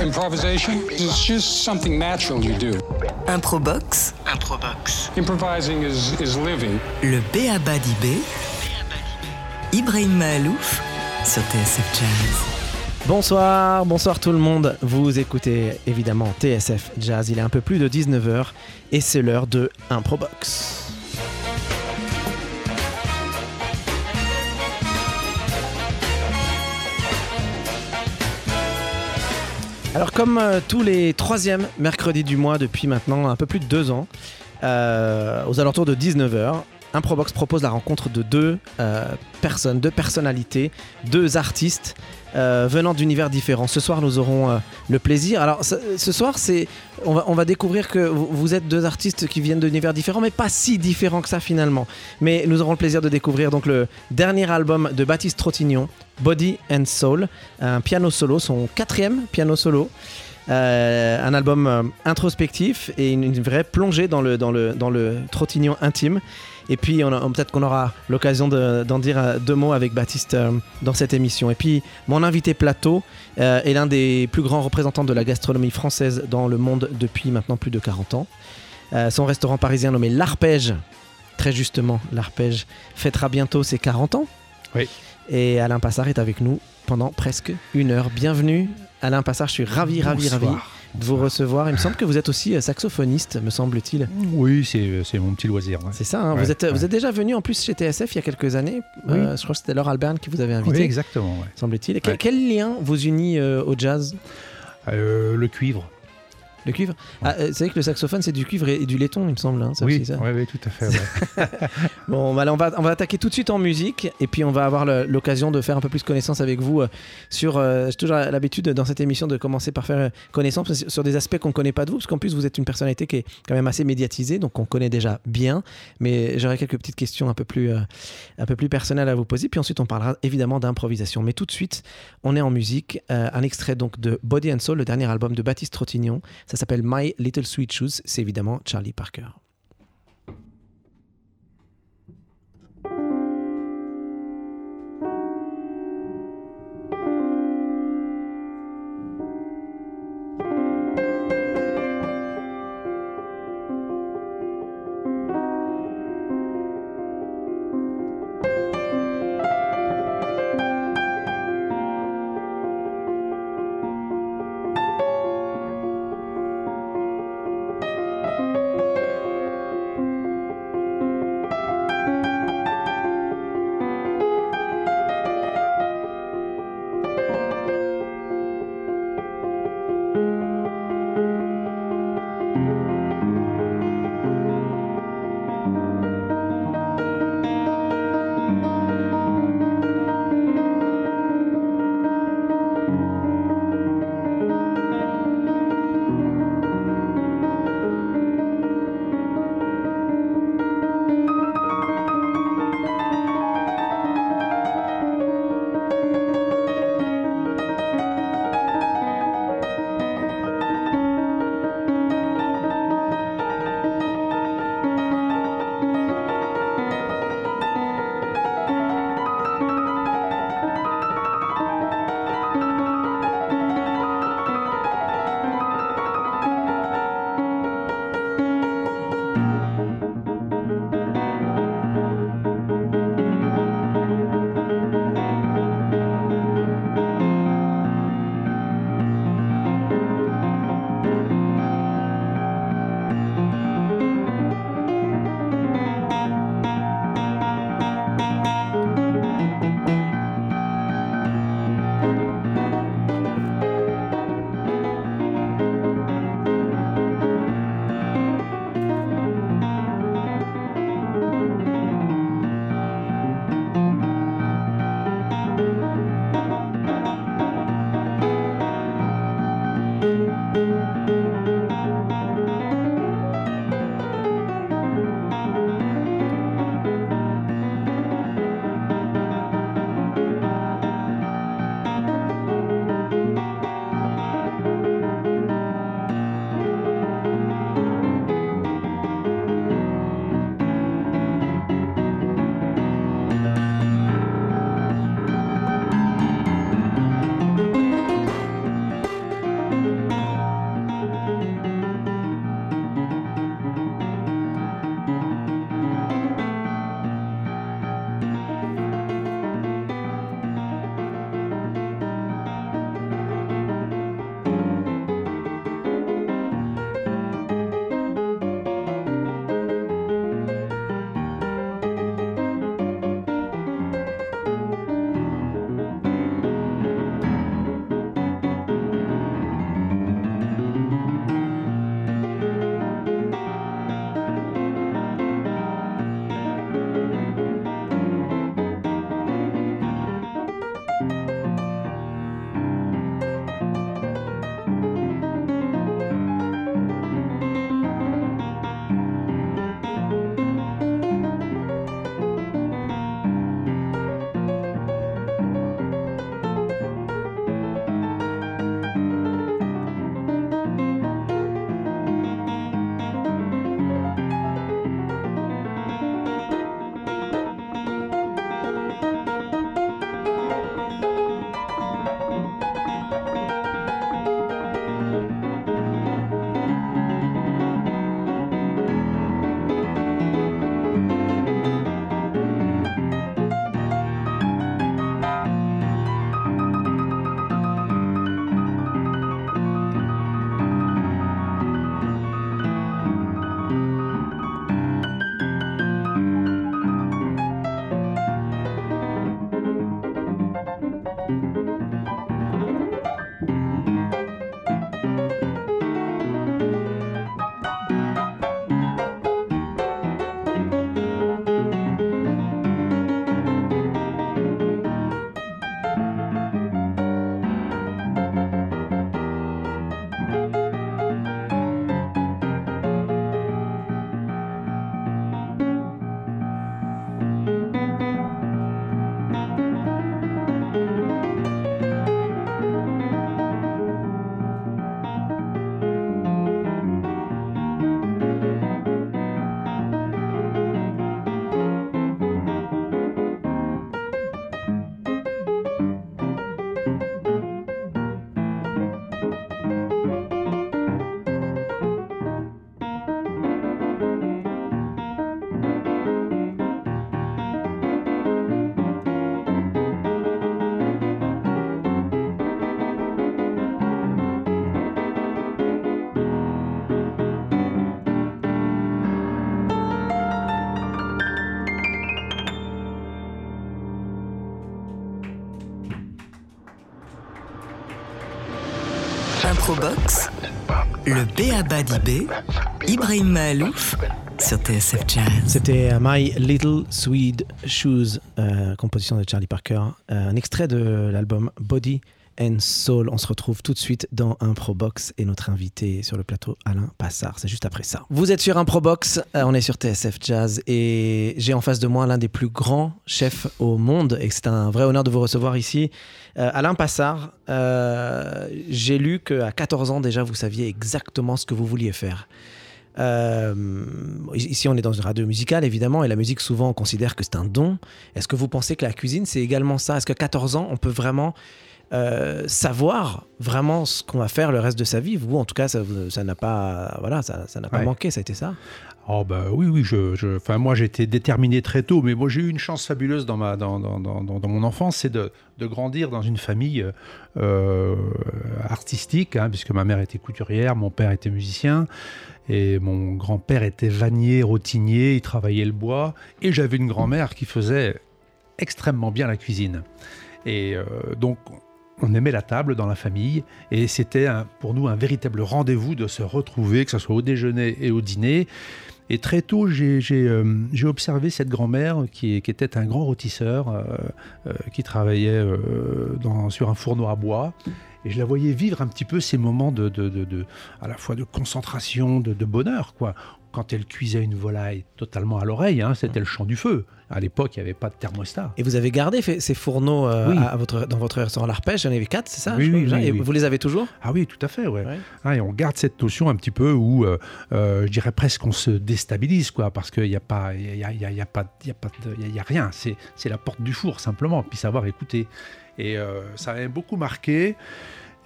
Improvisation is just something natural you do. Improbox. Improbox. Improvising is, is living. Le Béaba d'Ibé. Ibrahim Mahalouf sur TSF Jazz. Bonsoir, bonsoir tout le monde. Vous écoutez évidemment TSF Jazz. Il est un peu plus de 19h et c'est l'heure de Improbox. Alors comme euh, tous les troisièmes mercredis du mois depuis maintenant un peu plus de deux ans, euh, aux alentours de 19h, Improbox propose la rencontre de deux euh, personnes, deux personnalités, deux artistes euh, venant d'univers différents. Ce soir, nous aurons euh, le plaisir. Alors, ce, soir, c'est, on va, on va découvrir que vous, êtes deux artistes qui viennent d'univers différents, mais pas si différents que ça finalement. Mais nous aurons le plaisir de découvrir donc le dernier album de Baptiste Trottignon, Body and Soul, un piano solo, son quatrième piano solo. Euh, un album introspectif et une, une vraie plongée dans le, dans le, dans le trottignon intime. Et puis, peut-être qu'on aura l'occasion de- d'en dire euh, deux mots avec Baptiste euh, dans cette émission. Et puis, mon invité plateau est l'un des plus grands représentants de la gastronomie française dans le monde depuis maintenant plus de 40 ans. Euh, son restaurant parisien nommé L'Arpège, très justement, L'Arpège, fêtera bientôt ses 40 ans. Oui. Et Alain Passard est avec nous pendant presque une heure. Bienvenue, Alain Passard. Je suis ravi, ravi, ravi. De vous recevoir. Il me semble que vous êtes aussi euh, saxophoniste, me semble-t-il. Oui, c'est c'est mon petit loisir. ouais. C'est ça, hein. Ouais, vous, êtes, ouais. vous êtes déjà venu en plus chez TSF il y a quelques années. Oui. Euh, je crois que c'était Laure Alberne qui vous avait Oui, invité, exactement. ouais. semble-t-il. Et quel, lien vous unit euh, au jazz? Euh, le cuivre. Le cuivre ah, euh, C'est vrai que le saxophone, c'est du cuivre et, et du laiton, il me semble. hein, ça Oui, aussi, ça. ouais, ouais, tout à fait. ouais. Bon, bah, on, va, on va attaquer tout de suite en musique et puis on va avoir l'occasion de faire un peu plus connaissance avec vous euh, sur. euh, J'ai toujours l'habitude dans cette émission de commencer par faire connaissance sur- des aspects qu'on ne connaît pas de vous, parce qu'en plus vous êtes une personnalité qui est quand même assez médiatisée, donc on connaît déjà bien. Mais j'aurais quelques petites questions un peu, plus, un peu plus personnelles à vous poser. Puis ensuite, on parlera évidemment d'improvisation. Mais tout de suite, on est en musique. Un extrait donc de Body and Soul, le dernier album de Baptiste Trottignon. Ça s'appelle My Little Sweet Shoes. C'est évidemment Charlie Parker. Improbox, le B.A.B.A. d'IB, Ibrahim Mahalouf sur TSF Jazz. C'était euh, My Little Swede Shoes, euh, composition de Charlie Parker, euh, un extrait de l'album Body and Soul. On se retrouve tout de suite dans Improbox et notre invité sur le plateau, Alain Passard. C'est juste après ça. Vous êtes sur Improbox, euh, on est sur TSF Jazz et j'ai en face de moi l'un des plus grands chefs au monde et c'est un vrai honneur de vous recevoir ici. Euh, Alain Passard, euh, j'ai lu qu'à 14 ans déjà, vous saviez exactement ce que vous vouliez faire. Ici, on est dans une radio musicale, évidemment, et la musique, souvent, on considère que c'est un don. Est-ce que vous pensez que la cuisine, c'est également ça? Est-ce qu'à 14 ans, on peut vraiment euh, savoir vraiment ce qu'on va faire le reste de sa vie Vous, en tout cas, ça n'a pas, voilà, ça ça n'a pas Ouais. manqué, ça a été ça Oh bah oui, oui, je, je- enfin, moi j'étais déterminé très tôt, mais moi j'ai eu une chance fabuleuse dans, ma, dans, dans, dans, dans- dans mon enfance, c'est de, de grandir dans une famille euh, artistique, hein, puisque ma mère était couturière, mon père était musicien, et mon grand-père était vannier, rotinier, il travaillait le bois, et j'avais une grand-mère qui faisait extrêmement bien la cuisine. Et euh, donc on aimait la table dans la famille, et c'était pour nous un véritable rendez-vous de se retrouver, que ce soit au déjeuner et au dîner. Et très tôt, j'ai euh, observé cette grand-mère qui, était un grand rôtisseur, euh, euh, qui travaillait sur un fourneau à bois. Et je la voyais vivre un petit peu ces moments de, à la fois de concentration, de bonheur, quoi. Quand elle cuisait une volaille totalement à l'oreille, hein, c'était le chant du feu. À l'époque, il n'y avait pas de thermostat. Et vous avez gardé ces fourneaux euh, Oui. à- à votre, dans votre restaurant L'Arpège Il y en avait quatre, c'est ça Oui, crois, oui, Et vous les avez toujours Ah oui, tout à fait, ouais. Ouais. Ah, et on garde cette notion un petit peu où, euh, euh, je dirais presque, on se déstabilise, quoi, parce qu'il n'y a pas, il y a, il y a- il y a pas, y a pas, de- y rien. C'est, la porte du four simplement, puis savoir écouter. Et ça m'a beaucoup marqué.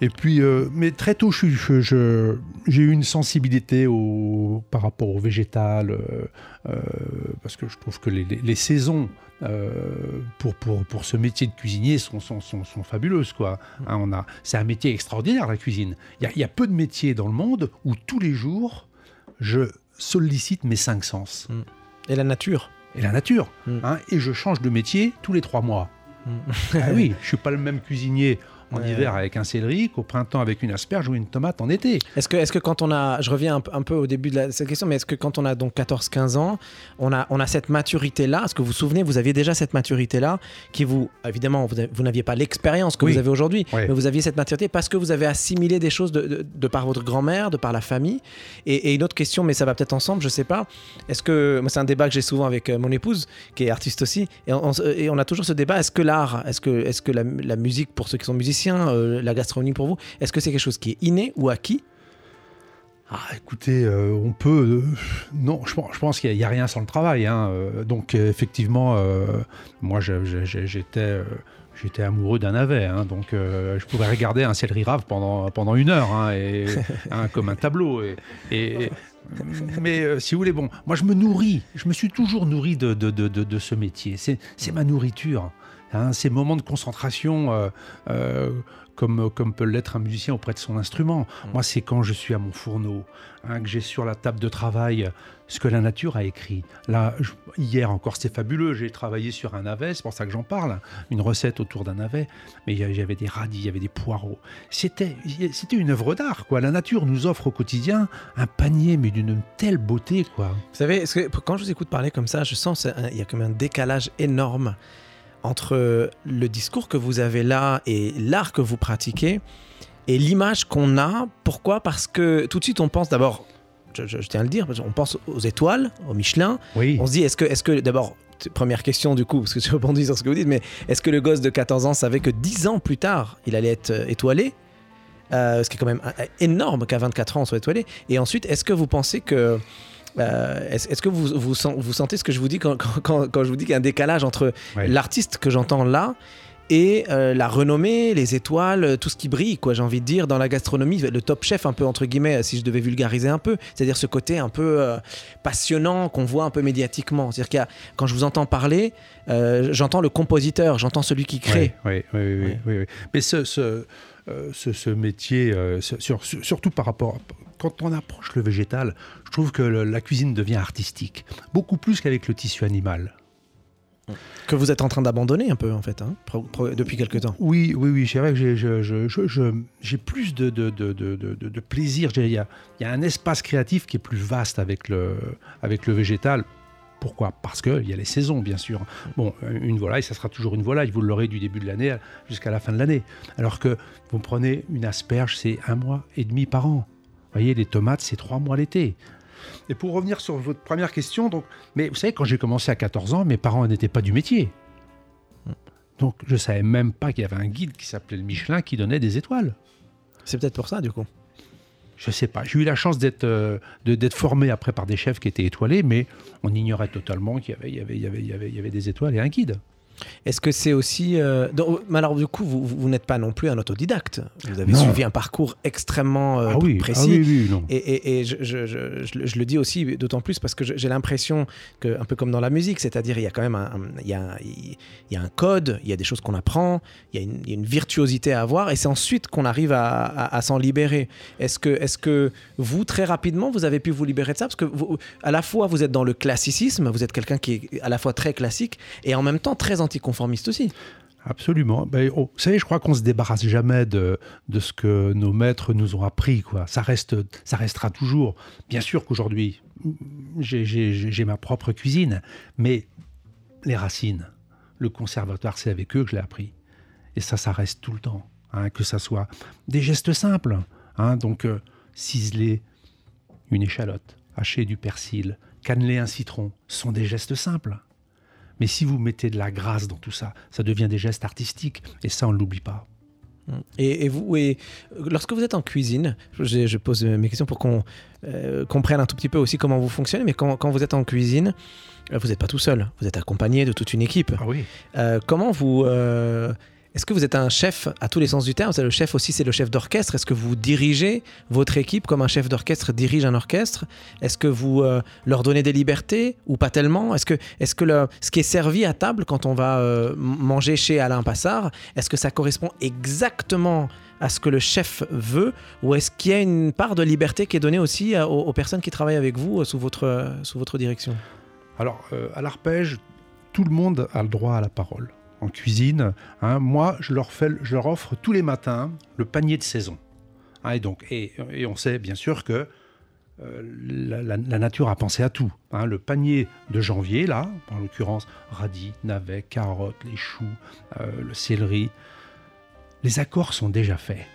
Et puis, euh, mais très tôt, je, suis- je- je- j'ai eu une sensibilité au, par rapport au végétal, euh, euh, parce que je trouve que les, les- les saisons euh, pour, pour, pour ce métier de cuisinier sont, sont, sont, sont fabuleuses. Quoi. Hein, on a, c'est un métier extraordinaire, la cuisine. Il y a, il y a peu de métiers dans le monde où tous les jours, je sollicite mes cinq sens. Et la nature Et la nature. Mm. hein, et je change de métier tous les trois mois. Mm. Ah oui, je suis pas le même cuisinier en Ouais. hiver avec un céleri qu'au printemps avec une asperge ou une tomate en été. Est-ce que, est que quand on a, je reviens un, peu- un peu au début de la- cette question, mais est-ce que quand on a donc 14-15 ans, on a, on a cette maturité-là? Est-ce que vous vous souvenez, vous aviez déjà cette maturité-là qui vous, évidemment, vous, vous n'aviez pas l'expérience que Oui. vous avez aujourd'hui, mais vous aviez cette maturité parce que vous avez assimilé des choses de, de- de par votre grand-mère, de par la famille. Et, et une autre question, mais ça va peut-être ensemble, je sais pas. Est-ce que, moi c'est un débat que j'ai souvent avec euh, mon épouse, qui est artiste aussi, on, et on a toujours ce débat, est-ce que l'art, est-ce que, est que la, la musique pour ceux qui sont musiciens, euh, la gastronomie pour vous, est-ce que c'est quelque chose qui est inné ou acquis? Ah, écoutez, euh, on peut. euh, non, je pense, je pense qu'il n'y a, rien sans le travail. hein, euh, donc, effectivement, moi, j'étais. J'étais amoureux d'un navet, hein, donc je pouvais regarder un céleri rave pendant, pendant une heure, hein, et, comme un tableau. Et, et- mais si vous voulez, bon, moi je me nourris, je me suis toujours nourri de, de, de, de- de ce métier. C'est ma nourriture. Hein, ces moments de concentration, euh, euh, comme, comme peut l'être un musicien auprès de son instrument. Moi, c'est quand je suis à mon fourneau, hein, que j'ai sur la table de travail ce que la nature a écrit. Là, je- hier encore, c'était fabuleux. J'ai travaillé sur un navet, c'est pour ça que j'en parle, une recette autour d'un navet. Mais il il avait des radis, il y avait des poireaux. C'était, c'était une œuvre d'art, quoi. La nature nous offre au quotidien un panier, mais d'une telle beauté, quoi. Vous savez, que, quand je vous écoute parler comme ça, je sens qu'il y a comme un décalage énorme entre le discours que vous avez là et l'art que vous pratiquez et l'image qu'on a. Pourquoi? Parce que tout de suite, on pense d'abord, je, je- je tiens à le dire, on pense aux étoiles, au Michelin. Oui. On se dit, est-ce que, est que d'abord, première question du coup, parce que je rebondis sur ce que vous dites, mais est-ce que le gosse de 14 ans savait que 10 ans plus tard, il allait être euh, étoilé? Euh, Ce qui est quand même euh, énorme qu'à 24 ans, on soit étoilé. Et ensuite, est-ce que vous pensez que. Euh, est-ce, que vous, vous, sen- vous sentez ce que je vous dis quand, quand- quand- quand je vous dis qu'il y a un décalage entre Ouais. l'artiste que j'entends là et euh, la renommée, les étoiles, euh, tout ce qui brille, quoi, j'ai envie de dire, dans la gastronomie, le top chef, un peu entre guillemets, si je devais vulgariser un peu, c'est-à-dire ce côté un peu euh, passionnant qu'on voit un peu médiatiquement. C'est-à-dire a, quand je vous entends parler, euh, j'entends le compositeur, j'entends celui qui crée. Oui, oui, oui, oui, Ouais. oui, oui. Mais ce, ce, ce, ce métier, sur- surtout par rapport, quand on approche le végétal, je trouve que le- la cuisine devient artistique, beaucoup plus qu'avec le tissu animal. Que vous êtes en train d'abandonner un peu, en fait, hein, depuis quelques temps. Oui, oui, oui, c'est vrai que j'ai je- je- je- je- j'ai plus de, plaisir. J'ai- Il y a, il y a un espace créatif qui est plus vaste avec le, avec le végétal. Pourquoi? Parce qu'il y a les saisons, bien sûr. Bon, une volaille, ça sera toujours une volaille. Vous l'aurez du début de l'année jusqu'à la fin de l'année. Alors que vous prenez une asperge, c'est un mois et demi par an. Vous voyez, les tomates, c'est trois mois l'été. Et pour revenir sur votre première question, donc, mais vous savez, quand j'ai commencé à 14 ans, mes parents n'étaient pas du métier. Donc, je savais même pas qu'il y avait un guide qui s'appelait le Michelin qui donnait des étoiles. C'est peut-être pour ça, du coup. Je sais pas. J'ai eu la chance d'être euh, de- d'être formé après par des chefs qui étaient étoilés, mais on ignorait totalement qu'il y avait, il y, avait, il y, avait, il y, avait, il y avait des étoiles et un guide. Est-ce que c'est aussi. euh, donc, mais alors, du coup, vous, vous n'êtes pas non plus un autodidacte. Vous avez Non. suivi un parcours extrêmement euh, ah oui, précis. ah oui, oui, non. Et, et- et je, je- je- je le- dis aussi d'autant plus parce que j'ai l'impression que, un peu comme dans la musique, c'est-à-dire il y a quand même un, un- il y a, il y a un code, il y a des choses qu'on apprend, il y, a une, il y a une virtuosité à avoir, et c'est ensuite qu'on arrive à, à- à s'en libérer. Est-ce que, est que vous, très rapidement, vous avez pu vous libérer de ça? Parce que vous- à la fois, vous êtes dans le classicisme, vous êtes quelqu'un qui est à la fois très classique et en même temps très anticonformiste aussi. Absolument. Ben, oh, vous savez, je crois qu'on se débarrasse jamais de, de ce que nos maîtres nous ont appris. Ça, reste, ça restera toujours. Bien sûr qu'aujourd'hui, j'ai- ma propre cuisine, mais les racines, le conservatoire, c'est avec eux que je l'ai appris. Et ça, ça reste tout le temps. hein, que ça soit des gestes simples. hein, donc, euh, ciseler une échalote, hacher du persil, canneler un citron, sont des gestes simples. Mais si vous mettez de la grâce dans tout ça, ça devient des gestes artistiques. Et ça, on ne l'oublie pas. Et, et vous, et lorsque vous êtes en cuisine, je, je pose mes questions pour qu'on euh, comprenne un tout petit peu aussi comment vous fonctionnez, mais quand, quand vous êtes en cuisine, euh, vous n'êtes pas tout seul, vous êtes accompagné de toute une équipe. Ah oui. Euh, comment vous... euh, est-ce que vous êtes un chef à tous les sens du terme? C'est Le chef aussi, c'est le chef d'orchestre. Est-ce que vous dirigez votre équipe comme un chef d'orchestre dirige un orchestre? Est-ce que vous euh, leur donnez des libertés ou pas tellement? Est-ce que, ce qui est servi à table quand on va euh, manger chez Alain Passard, est-ce que ça correspond exactement à ce que le chef veut? Ou est-ce qu'il y a une part de liberté qui est donnée aussi euh, aux, personnes qui travaillent avec vous sous votre, direction? Alors, à l'arpège, tout le monde a le droit à la parole. En cuisine, hein, moi, je leur, fais, je leur offre tous les matins le panier de saison. Hein, et, donc, et, et on sait bien sûr que euh, la, la- la nature a pensé à tout. hein. le panier de janvier, là, en l'occurrence, radis, navets, carottes, les choux, euh, le céleri, les accords sont déjà faits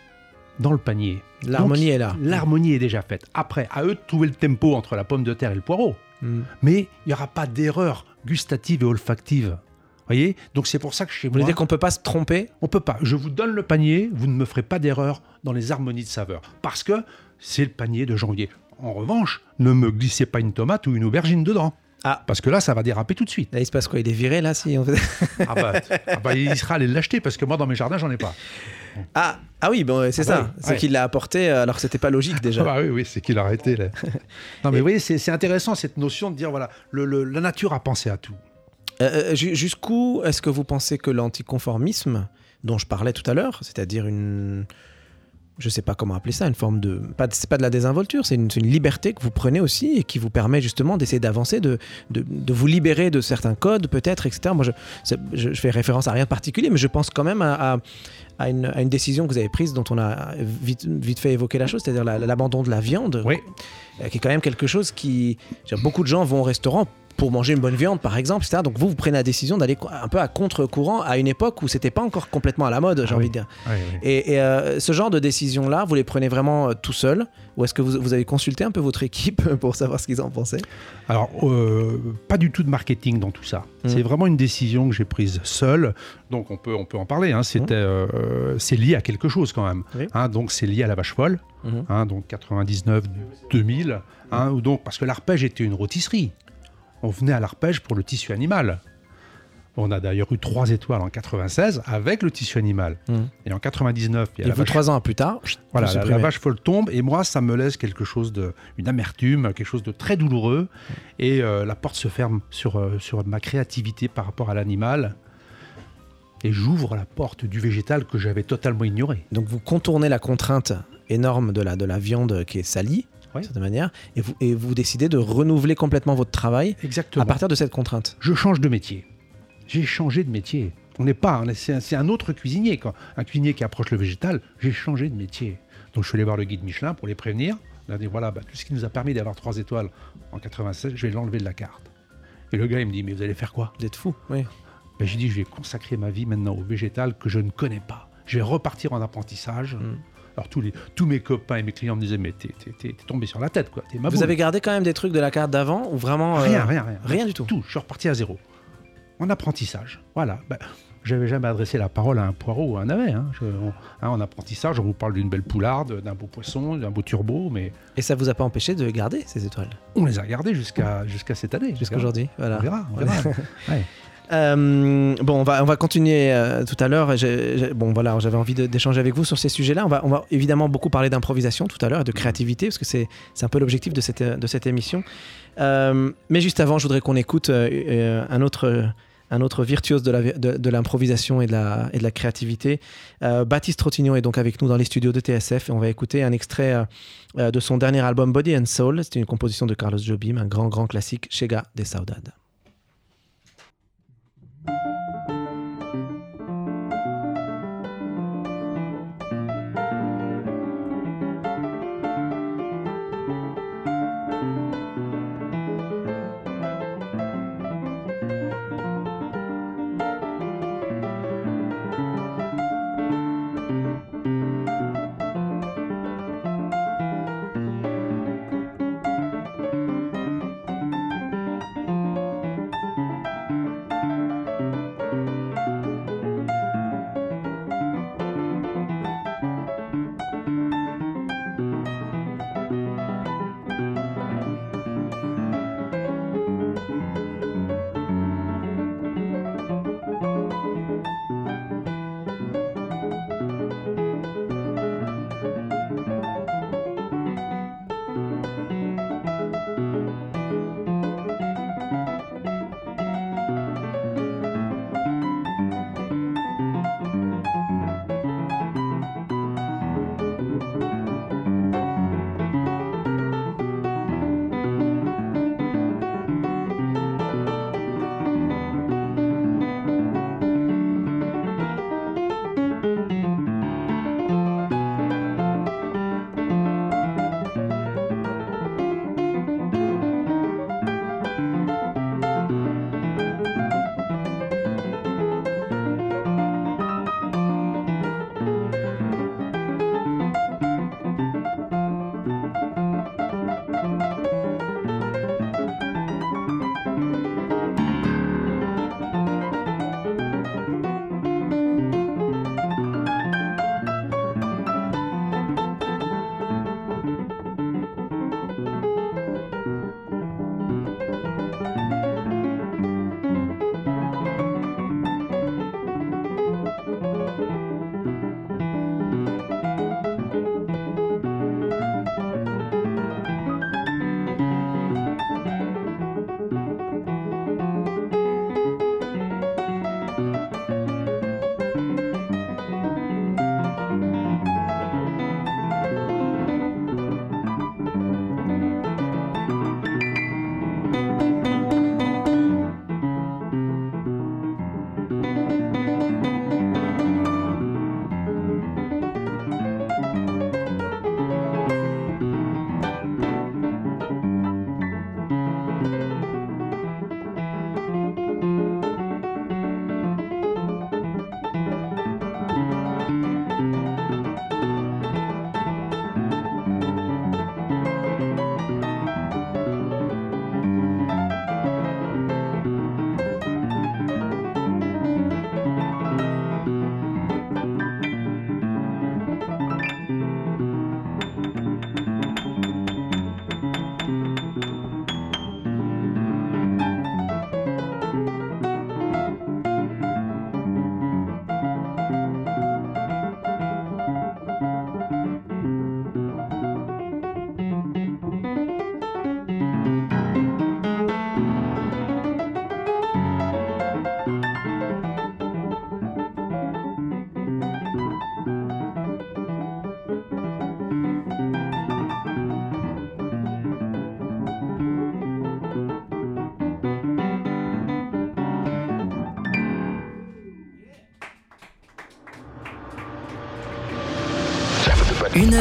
dans le panier. L'harmonie est là. L'harmonie est déjà faite. Après, à eux de trouver le tempo entre la pomme de terre et le poireau Mm. mais il n'y aura pas d'erreur gustative et olfactive. Voyez? Donc c'est pour ça que chez Vous voulez moi, dire qu'on peut pas se tromper? On peut pas. Je vous donne le panier, vous ne me ferez pas d'erreur dans les harmonies de saveurs, parce que c'est le panier de janvier. En revanche, ne me glissez pas une tomate ou une aubergine dedans, Ah, parce que là, ça va déraper tout de suite. là il se passe quoi? Il est viré là si on. Ah bah, ah bah, il sera allé l'acheter, parce que moi, dans mes jardins, j'en ai pas. Ah, ah oui, bon, c'est Ah ça. bah oui, c'est ouais. qu'il l'a apporté euh, alors que c'était pas logique déjà. Ah bah oui, oui, c'est qu'il a arrêté. Là. non, mais vous voyez, c'est c'est intéressant cette notion de dire voilà, le- le- la nature a pensé à tout. Euh, euh, ju- Jusqu'où est-ce que vous pensez que l'anticonformisme, dont je parlais tout à l'heure, c'est-à-dire une. Je sais pas comment appeler ça, une forme de. Pas, de- c'est pas de la désinvolture, c'est une, liberté que vous prenez aussi et qui vous permet justement d'essayer d'avancer, de, de, de vous libérer de certains codes, peut-être, etc. Moi, je, je, fais référence à rien de particulier, mais je pense quand même à, à- à une, à une décision que vous avez prise dont on a vite, vite fait évoquer la chose, c'est-à-dire la- l'abandon de la viande. Oui. euh, qui est quand même quelque chose qui... beaucoup de gens vont au restaurant pour manger une bonne viande, par exemple, etc. Donc vous, vous prenez la décision d'aller un peu à contre-courant à une époque où c'était pas encore complètement à la mode, j'ai Ah envie oui. de dire. Ouais. Et, et, euh, ce genre de décision-là, vous les prenez vraiment euh, tout seul Ou est-ce que vous, vous avez consulté un peu votre équipe pour savoir ce qu'ils en pensaient? Alors, euh, pas du tout de marketing dans tout ça. Mm. C'est vraiment une décision que j'ai prise seule. Donc, on peut, on peut en parler. hein. C'était, euh, c'est lié à quelque chose quand même. Hein, donc, c'est lié à la vache folle. Mhm. hein, donc, 99, 2000. hein, ou donc, parce que l'arpège était une rôtisserie. On venait à l'arpège pour le tissu animal. On a d'ailleurs eu trois étoiles en 96 avec le tissu animal. Mhm. Et en 99, il y a Et vous, vache trois ans plus tard, voilà, la, vache folle tombe et moi, ça me laisse quelque chose de, une amertume, quelque chose de très douloureux. Et euh, la porte se ferme sur, euh, sur ma créativité par rapport à l'animal. Et j'ouvre la porte du végétal que j'avais totalement ignoré. Donc vous contournez la contrainte énorme de la, de la viande qui est salie, Oui. certaine manière, et vous, et vous décidez de renouveler complètement votre travail Exactement. à partir de cette contrainte. Je change de métier. J'ai changé de métier. On n'est pas, c'est un autre cuisinier. Quand un cuisinier qui approche le végétal, j'ai changé de métier. Donc je suis allé voir le guide Michelin pour les prévenir. Il a dit voilà, bah, tout ce qui nous a permis d'avoir trois étoiles en 96, je vais l'enlever de la carte. Et le gars, il me dit mais vous allez faire quoi? Vous êtes fou, oui. Ben, j'ai dit je vais consacrer ma vie maintenant au végétal que je ne connais pas. Je vais repartir en apprentissage. Mm. Alors tous, les, tous mes copains et mes clients me disaient mais t'es, tombé sur la tête quoi. Ma Vous avez gardé quand même des trucs de la carte d'avant ou vraiment. euh, Rien, rien, rien. rien du tout? Tout. Je suis reparti à zéro. En apprentissage. Voilà. Ben, j'avais jamais adressé la parole à un poireau ou à un navet. Hein. Je- on- hein, en apprentissage, on vous parle d'une belle poularde, d'un beau poisson, d'un beau turbo, mais Et ça vous a pas empêché de garder ces étoiles? On les a gardés jusqu'à, jusqu'à cette année. jusqu'à aujourd'hui Voilà. On verra. on verra. Ouais. Euh, bon, on va, on va continuer euh, tout à l'heure. Bon, voilà, j'avais envie d'échanger avec vous sur ces sujets-là. On va, on va évidemment beaucoup parler d'improvisation tout à l'heure et de créativité, parce que c'est un peu l'objectif de cette, de cette émission. Euh, mais juste avant, je voudrais qu'on écoute un autre. Un autre virtuose de la- de, de l'improvisation et, de la- et de la créativité. Euh, Baptiste Trottignon est donc avec nous dans les studios de TSF et on va écouter un extrait euh, de son dernier album Body and Soul. C'est une composition de Carlos Jobim, un grand, grand classique, Chega de Saudade.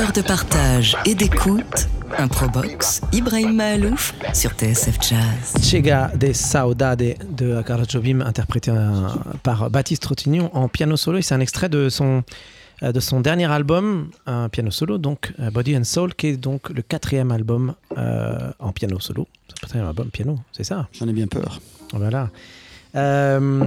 Heure de partage et d'écoute. Improbox, Ibrahim Mahalouf sur TSF Jazz. Chega de Saudade de Carlos Jobim, interprété euh, par Baptiste Trottignon en piano solo. Et c'est un extrait de son, euh, de son dernier album, un piano solo, donc euh, Body and Soul, qui est donc le quatrième album euh, en piano solo. C'est le quatrième album piano, c'est ça? J'en ai bien peur. Voilà. Euh,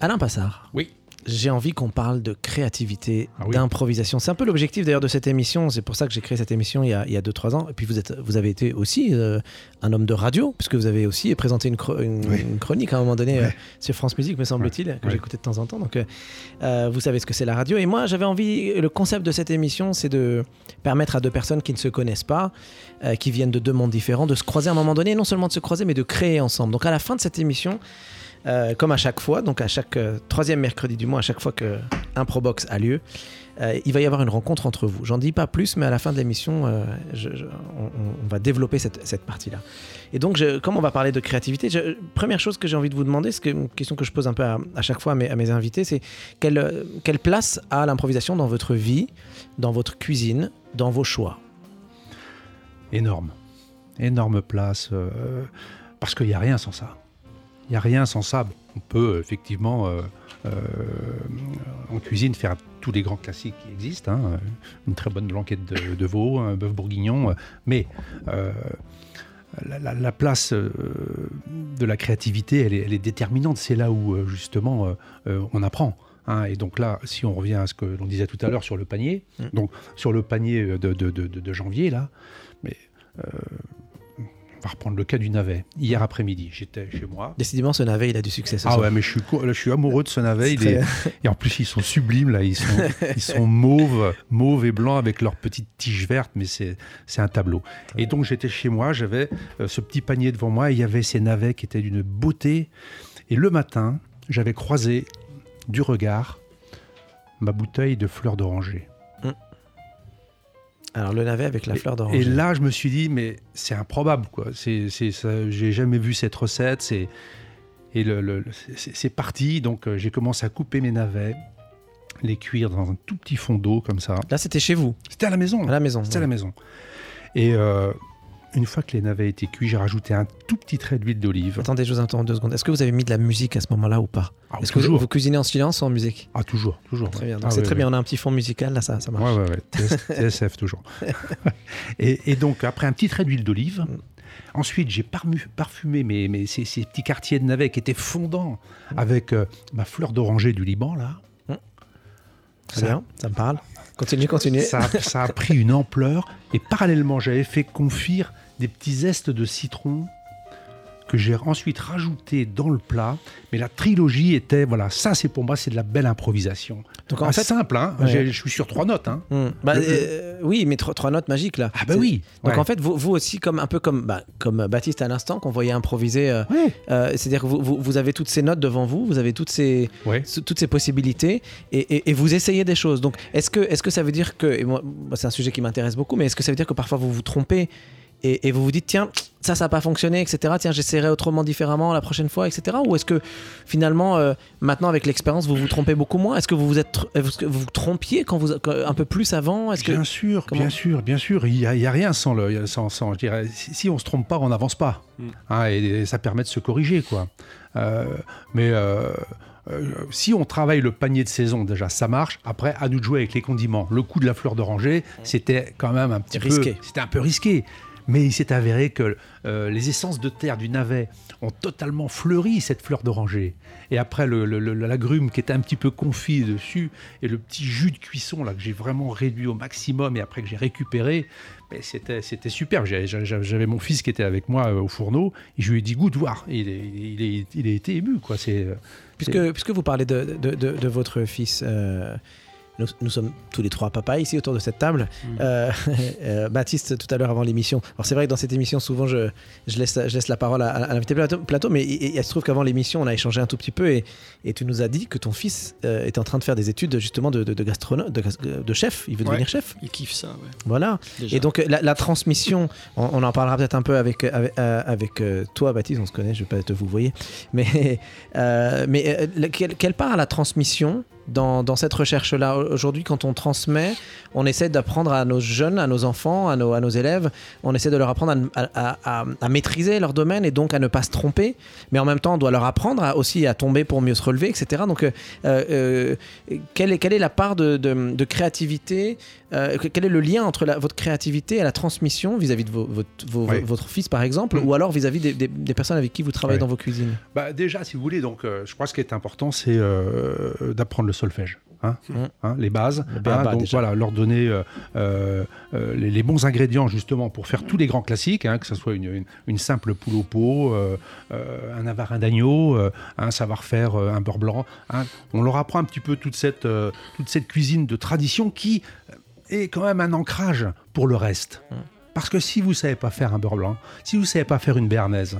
Alain Passard. Oui. J'ai envie qu'on parle de créativité, Ah oui. d'improvisation. C'est un peu l'objectif d'ailleurs de cette émission. C'est pour ça que j'ai créé cette émission il y a, il y a 2-3 ans. Et puis vous, êtes, vous avez été aussi euh, un homme de radio, puisque vous avez aussi présenté une, chro- une- Oui. une chronique à un moment donné Ouais. euh, sur France Musique, me semble-t-il, que Ouais. j'écoutais de temps en temps. Donc euh, vous savez ce que c'est la radio. Et moi, j'avais envie. Le concept de cette émission, c'est de permettre à deux personnes qui ne se connaissent pas, qui viennent de deux mondes différents, de se croiser à un moment donné, et non seulement de se croiser, mais de créer ensemble. Donc à la fin de cette émission, euh, comme à chaque fois, donc à chaque euh, troisième mercredi du mois, à chaque fois que Improbox a lieu, euh, il va y avoir une rencontre entre vous. J'en dis pas plus, mais à la fin de l'émission, on, va développer cette, partie-là. Et donc, comme on va parler de créativité, première chose que j'ai envie de vous demander, c'est une question que je pose un peu à, chaque fois à mes, invités, c'est quelle, place a l'improvisation dans votre vie, dans votre cuisine, dans vos choix? Énorme. Énorme place. parce qu'il n'y a rien sans ça. Il n'y a rien sans ça. On peut euh, effectivement, euh, euh, en cuisine, faire tous les grands classiques qui existent. hein, Une très bonne blanquette de, de veau, un bœuf bourguignon. Mais euh, la, la- la place de la créativité, elle est, elle est déterminante. C'est là où, justement, on apprend. hein. Et donc là, si on revient à ce que l'on disait tout à l'heure sur le panier, Mm. donc sur le panier de, de- janvier, là, mais on va reprendre le cas du navet. Hier après-midi, j'étais chez moi. Décidément, ce navet, il a du succès ce Ah soir. ouais, mais je suis, co- là, je suis amoureux de ce navet. Il est- et en plus, ils sont sublimes, là. Ils sont, ils sont mauves, mauves et blancs avec leurs petites tiges vertes, mais c'est c'est un tableau. Et donc, j'étais chez moi, j'avais euh, ce petit panier devant moi, et il y avait ces navets qui étaient d'une beauté. Et le matin, j'avais croisé du regard ma bouteille de fleurs d'oranger. Alors, le navet avec la fleur d'oranger. Et là, je me suis dit, mais c'est improbable, quoi. C'est, c'est, ça- j'ai jamais vu cette recette. C'est, et le, le- c'est parti. Donc, euh, j'ai commencé à couper mes navets, les cuire dans un tout petit fond d'eau comme ça. Là, c'était chez vous, C'était à la maison. à la maison. C'était à la maison. Et euh, une fois que les navets étaient cuits, j'ai rajouté un tout petit trait d'huile d'olive. Attendez, je vous interromps deux secondes. Est-ce que vous avez mis de la musique à ce moment-là ou pas Ah, Est-ce que vous, cuisinez en silence ou en musique Ah, toujours, toujours. Très bien. Donc Ah, c'est très bien. On a un petit fond musical là, ça, ça marche. Ouais, ouais, ouais. TS- TSF toujours. et, et donc, après un petit trait d'huile d'olive, Mm. ensuite, j'ai parfumé mes, mes- ces, ces petits quartiers de navets qui étaient fondants avec euh, ma fleur d'oranger du Liban, là. Très Ça- bien, ça me parle. Continuez, continuez. Ça, a- ça a pris une ampleur. Et parallèlement, j'avais fait confire des petits zestes de citron que j'ai ensuite rajouté dans le plat. Mais la trilogie était, voilà, ça c'est pour moi, c'est de la belle improvisation. Donc en Ah, fait, simple, hein. Ouais. Je suis sur trois notes. Hein. Hmm. Bah, Le- euh, oui, mais trois, trois notes magiques là. Ah bah oui. Donc Ouais. en fait, vous, vous aussi, comme un peu comme, bah, comme Baptiste à l'instant, qu'on voyait improviser, euh, Ouais. euh, c'est-à-dire que vous, vous, vous avez toutes ces notes devant vous, vous avez toutes ces, toutes ces possibilités et, et- et vous essayez des choses. Donc est-ce que, est que ça veut dire que, et moi, c'est un sujet qui m'intéresse beaucoup, mais est-ce que ça veut dire que parfois vous vous trompez et, et vous vous dites, tiens, ça, ça n'a pas fonctionné, etc. Tiens, j'essaierai autrement, différemment la prochaine fois, etc. Ou est-ce que finalement, euh, maintenant avec l'expérience, vous vous trompez beaucoup moins? Est-ce que vous vous êtes, que vous vous trompiez quand vous, quand- un peu plus avant? Est-ce que Bien sûr, comment- bien sûr, bien sûr. Il n'y a, il y a rien sans le, sans, sans- je dirais, si, si on se trompe pas, on n'avance pas. Mm. Hein, et, et ça permet de se corriger, quoi. Euh, mais euh, si on travaille le panier de saison, déjà, ça marche. Après, à nous de jouer avec les condiments. Le coup de la fleur d'oranger, c'était quand même un petit peu Risqué. C'était un peu risqué. Mais il s'est avéré que euh, les essences de terre du navet ont totalement fleuri cette fleur d'oranger. Et après, le, le- le- l'agrume qui était un petit peu confit dessus, et le petit jus de cuisson là que j'ai vraiment réduit au maximum, et après que j'ai récupéré, mais c'était, c'était superbe. J'avais mon fils qui était avec moi euh, au fourneau, et je lui ai dit goûte voir. Et il, il, est- il a été ému, quoi. C'est, euh, Puisque, puisque vous parlez de, de, de- de votre fils, euh, nous, nous sommes tous les trois papas ici autour de cette table. Mm. Euh, euh, Baptiste, tout à l'heure avant l'émission. Alors c'est vrai que dans cette émission, souvent, je, je, laisse, je laisse la parole à, à l'invité plateau, plateau, mais il, il se trouve qu'avant l'émission, on a échangé un tout petit peu et, et tu nous as dit que ton fils euh, était en train de faire des études justement de, de, de, gastrono- de, gas- de chef. Il veut Ouais. devenir chef. Il kiffe ça, ouais. Voilà. Déjà. Et donc la, la transmission, on, on en parlera peut-être un peu avec, avec, euh, avec, euh, toi, Baptiste, on se connaît, je vais pas te vous voyez. Mais, euh, euh, quelle, quelle part à la transmission dans, dans cette recherche-là Aujourd'hui, quand on transmet, on essaie d'apprendre à nos jeunes, à nos enfants, à nos, à nos élèves, on essaie de leur apprendre à, à- à- à maîtriser leur domaine et donc à ne pas se tromper. Mais en même temps, on doit leur apprendre aussi à tomber pour mieux se relever, etc. Donc, euh, euh, quelle, est, quelle est la part de, de- de créativité euh, Quel est le lien entre la- votre créativité et la transmission vis-à-vis de vos- votre, vos- Oui. votre fils, par exemple, Mm. ou alors vis-à-vis des, des- des personnes avec qui vous travaillez dans vos cuisines? Bah, déjà, si vous voulez, donc, euh, je crois que ce qui est important, c'est euh, d'apprendre le solfège. Hein, Mm. hein, les bases, hein, donc déjà. voilà, leur donner euh, euh, euh, les, les bons ingrédients justement pour faire tous les grands classiques, hein, que ce soit une, une- une simple poule au pot, euh, un avarin d'agneau, un savoir-faire, un beurre blanc. On leur apprend un petit peu toute cette, toute cette cuisine de tradition qui est quand même un ancrage pour le reste. Mm. Parce que si vous savez pas faire un beurre blanc, si vous savez pas faire une béarnaise,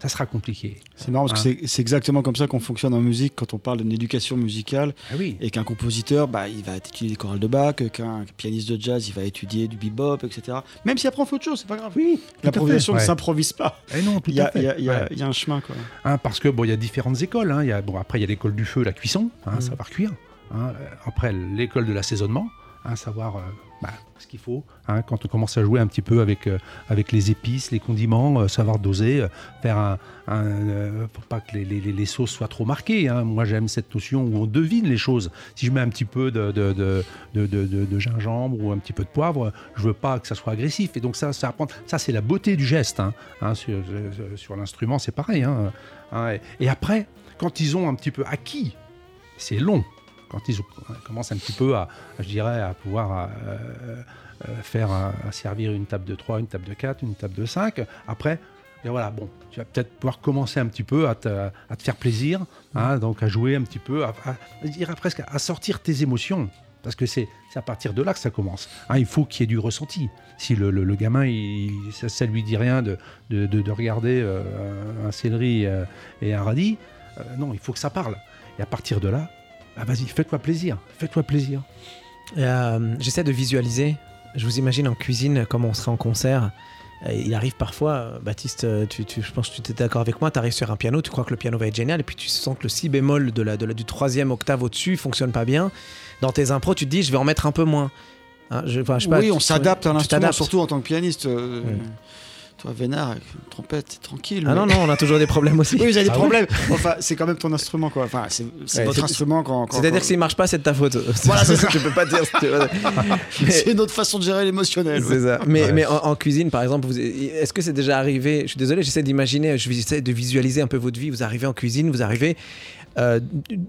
ça sera compliqué. C'est marrant parce que Ah. c'est- exactement comme ça qu'on fonctionne en musique quand on parle d'une éducation musicale Ah oui. et qu'un compositeur, bah, il va étudier des chorales de Bach, qu'un pianiste de jazz, il va étudier du bebop, etc. Même s'il apprend autre chose, c'est pas grave. Oui, L'improvisation ne Ouais. s'improvive pas. Eh non, tout Il y, a, fait. il y a- il y a- Ouais. il y a un chemin. Quoi. Hein, parce que bon, il y a différentes écoles. hein. Il y a, bon, après, il y a l'école du feu, la cuisson, hein, savoir cuire. hein. Euh, Après, l'école de l'assaisonnement, hein, savoir euh, bah, ce qu'il faut. hein, quand on commence à jouer un petit peu avec, euh, avec les épices, les condiments, euh, savoir doser, euh, faire un. un faut pas que les, les- sauces soient trop marquées. hein. Moi, j'aime cette notion où on devine les choses. Si je mets un petit peu de, de, de, gingembre ou un petit peu de poivre, je veux pas que ça soit agressif. Et donc, ça, ça, apprend- ça c'est la beauté du geste. hein. Sur l'instrument, c'est pareil. et après, quand ils ont un petit peu acquis, c'est long. Quand ils commencent un petit peu à, je dirais, à pouvoir euh, euh, faire, un- à servir une table de 3, une table de 4, une table de 5, après, et voilà, bon, tu vas peut-être pouvoir commencer un petit peu à te, à te faire plaisir, hein, donc à jouer un petit peu, à, presque à sortir tes émotions. Parce que c'est c'est à partir de là que ça commence. Hein, il faut qu'il y ait du ressenti. Si le, le- le gamin, il, ça, ça lui dit rien de, de, de- de regarder euh, un céleri euh, et un radis, euh, non, il faut que ça parle. Et à partir de là, bah, vas-y, fais-toi plaisir. Fais-toi plaisir. Euh, J'essaie de visualiser. Je vous imagine en cuisine, comme on serait en concert. Et il arrive parfois, euh, Baptiste, euh, tu, tu- je pense que tu étais d'accord avec moi, tu arrives sur un piano, tu crois que le piano va être génial, et puis tu sens que le si bémol de la, de la- du troisième octave au-dessus fonctionne pas bien. Dans tes impros, tu te dis, je vais en mettre un peu moins. Hein, je, enfin, je sais pas, oui, on s'adapte à l'instrument, surtout en tant que pianiste. euh. Toi, Vénard, avec une trompette, c'est tranquille. Ah mais- non, non, on a toujours des problèmes aussi. Oui, vous avez des Ah oui problèmes. Enfin, c'est quand même ton instrument, quoi. Enfin, c'est Ouais, votre instrument quand. quand- C'est-à-dire quand- que s'il marche pas, c'est de ta faute. Voilà, c'est ça. tu peux pas dire. Mais- C'est une autre façon de gérer l'émotionnel. ouais. C'est ça. Mais, Ouais. mais en, en cuisine, par exemple, vous- est-ce que c'est déjà arrivé Je suis désolé, j'essaie d'imaginer, je j'essaie de visualiser un peu votre vie. Vous arrivez en cuisine, vous arrivez euh,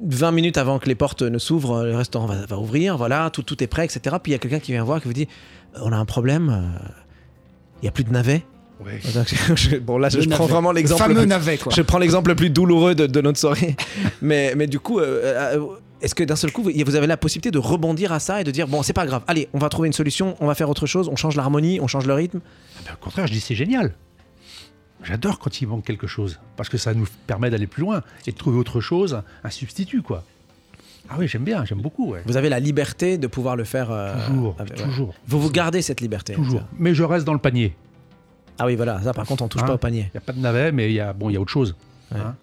20 minutes avant que les portes ne s'ouvrent, le restaurant va, va ouvrir, voilà, tout, tout est prêt, etc. Puis il y a quelqu'un qui vient voir qui vous dit On a un problème, euh, il n'y a plus de navets. Ouais. Donc, je- bon, là, je, Le je prends vraiment Le l'exemple. fameux le plus- navet, quoi. je prends l'exemple le plus douloureux de, de notre soirée. mais, mais du coup, euh, euh, est-ce que d'un seul coup, vous avez la possibilité de rebondir à ça et de dire bon, c'est pas grave, allez, on va trouver une solution, on va faire autre chose, on change l'harmonie, on change le rythme Ah ben, au contraire, je dis c'est génial. J'adore quand il manque quelque chose, parce que ça nous permet d'aller plus loin et de trouver autre chose, un substitut, quoi. Ah oui, j'aime bien, j'aime beaucoup, ouais. Vous avez la liberté de pouvoir le faire. euh, Toujours, avec- ouais. toujours. Vous vous gardez cette liberté. Toujours. Mais je reste dans le panier. Ah oui, voilà. Ça, par contre, on touche Hein pas au panier. Il n'y a pas de navet, mais il y a, bon, il y a autre chose. Ouais. Hein.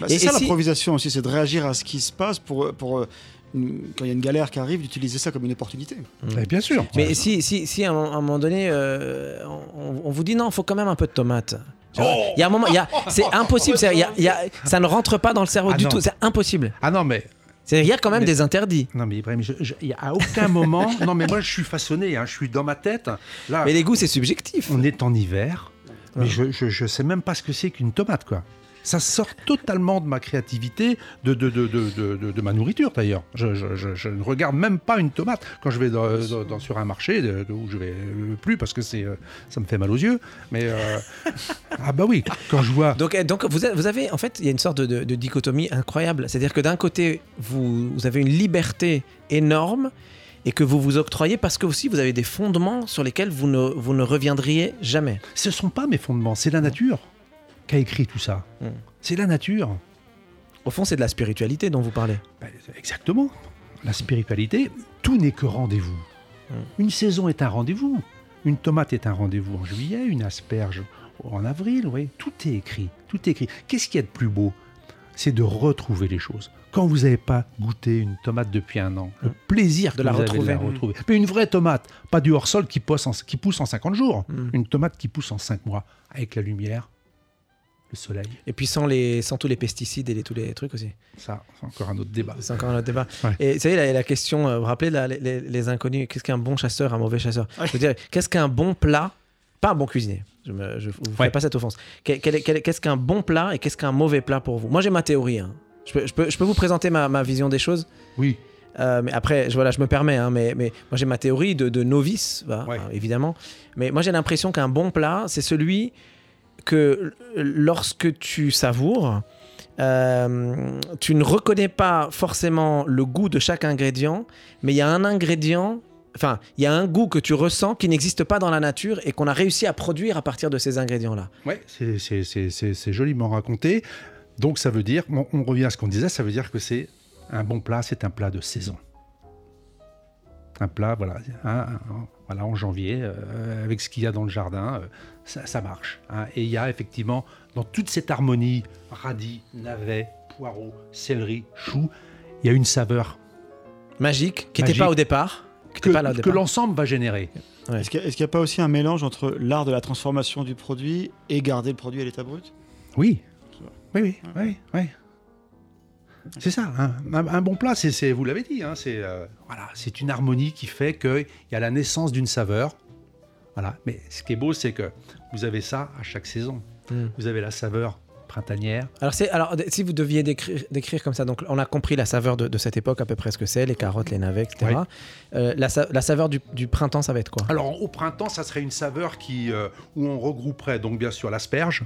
Bah, Et- c'est ça si- l'improvisation aussi, c'est de réagir à ce qui se passe pour, pour euh, une- quand il y a une galère qui arrive, d'utiliser ça comme une opportunité. Eh bien sûr. Mais si, si, si à, un, à un moment donné, euh, on, on vous dit non, il faut quand même un peu de tomate. Il y a un moment, il y a- c'est impossible. c'est- il y a- il y a- ça ne rentre pas dans le cerveau Ah du non. tout. C'est impossible. Ah non, mais C'est- Il y a quand même Mais- des interdits. non, mais Ibrahim, il y a à aucun moment. non, mais moi, je suis façonné. hein, je suis dans ma tête. Là, Mais les goûts, c'est subjectif. on est en hiver, mais Ouais. je, je sais même pas ce que c'est qu'une tomate, quoi. Ça sort totalement de ma créativité, de, de, de, de, de, ma nourriture d'ailleurs. Je, je, je, je ne regarde même pas une tomate quand je vais dans, dans- dans- sur un marché où je vais euh, plus parce que c'est euh, ça me fait mal aux yeux. Mais euh, ah bah oui, quand je vois Donc, eh, donc vous, avez, vous avez- en fait, il y a une sorte de, dichotomie incroyable. C'est-à-dire que d'un côté, vous, vous avez une liberté énorme et que vous vous octroyez parce que aussi vous avez des fondements sur lesquels vous ne, vous ne reviendriez jamais. ce sont pas mes fondements, c'est la nature qui a écrit tout ça. Mm. C'est la nature. Au fond, c'est de la spiritualité dont vous parlez. Ben, exactement. La spiritualité, tout n'est que rendez-vous. Mm. Une saison est un rendez-vous. Une tomate est un rendez-vous en juillet, une asperge en avril, oui. Tout est écrit. Tout est écrit. Qu'est-ce qu'il y a de plus beau? C'est de retrouver les choses. quand vous n'avez pas goûté une tomate depuis un an, le plaisir De que la vous avez retrouver. de la retrouver. Mais une vraie tomate, pas du hors-sol qui, pousse en- qui pousse en 50 jours. Une tomate qui pousse en 5 mois, avec la lumière, le soleil. Et puis sans, les, sans tous les pesticides et les- tous les trucs aussi. Ça, c'est encore un autre débat. C'est encore un autre débat. Ouais. Et vous savez, la, la question, euh, vous vous rappelez la- les, inconnus, qu'est-ce qu'un bon chasseur, un mauvais chasseur Je veux dire, qu'est-ce qu'un bon plat Pas un bon cuisinier, je ne vous faites Ouais. pas cette offense. Qu'est-ce qu'un bon plat et qu'est-ce qu'un mauvais plat pour vous? Moi, j'ai ma théorie. hein. Je, peux, je, peux, je peux vous présenter ma, ma vision des choses? Oui, Euh, mais après, je, voilà, je me permets, hein, mais, mais moi j'ai ma théorie de, de novice, Ouais. euh, évidemment. Mais moi j'ai l'impression qu'un bon plat, c'est celui que lorsque tu savoures, euh, tu ne reconnais pas forcément le goût de chaque ingrédient, mais il y a un ingrédient, enfin, il y a un goût que tu ressens qui n'existe pas dans la nature et qu'on a réussi à produire à partir de ces ingrédients-là. ouais, c'est- joliment raconté. Donc ça veut dire, on, revient à ce qu'on disait, ça veut dire que c'est un bon plat, c'est un plat de saison. Un plat, voilà, voilà en janvier, euh, avec ce qu'il y a dans le jardin, euh, ça, ça marche. hein. Et il y a effectivement, dans toute cette harmonie, radis, navets, poireaux, céleri, choux, il y a une saveur Magique, qui n'était pas au départ. Qui que, était pas là au que départ. l'ensemble va générer. Ouais. Est-ce qu'il n'y a, pas aussi un mélange entre l'art de la transformation du produit et garder le produit à l'état brut? Oui, oui, oui, oui, oui. C'est ça, hein. un, un bon plat, c'est, vous l'avez dit, hein, c'est, euh, voilà, c'est une harmonie qui fait qu'il y a la naissance d'une saveur. Voilà. Mais ce qui est beau, c'est que vous avez ça à chaque saison. Mm. Vous avez la saveur printanière. Alors, c'est, alors, d- si vous deviez décrire, décrire comme ça, donc on a compris la saveur de, de cette époque, à peu près ce que c'est, les carottes, les navets, etc. Oui. Euh, la, sa- la saveur du, du printemps, ça va être quoi? Alors au printemps, ça serait une saveur qui, euh, où on regrouperait donc bien sûr l'asperge,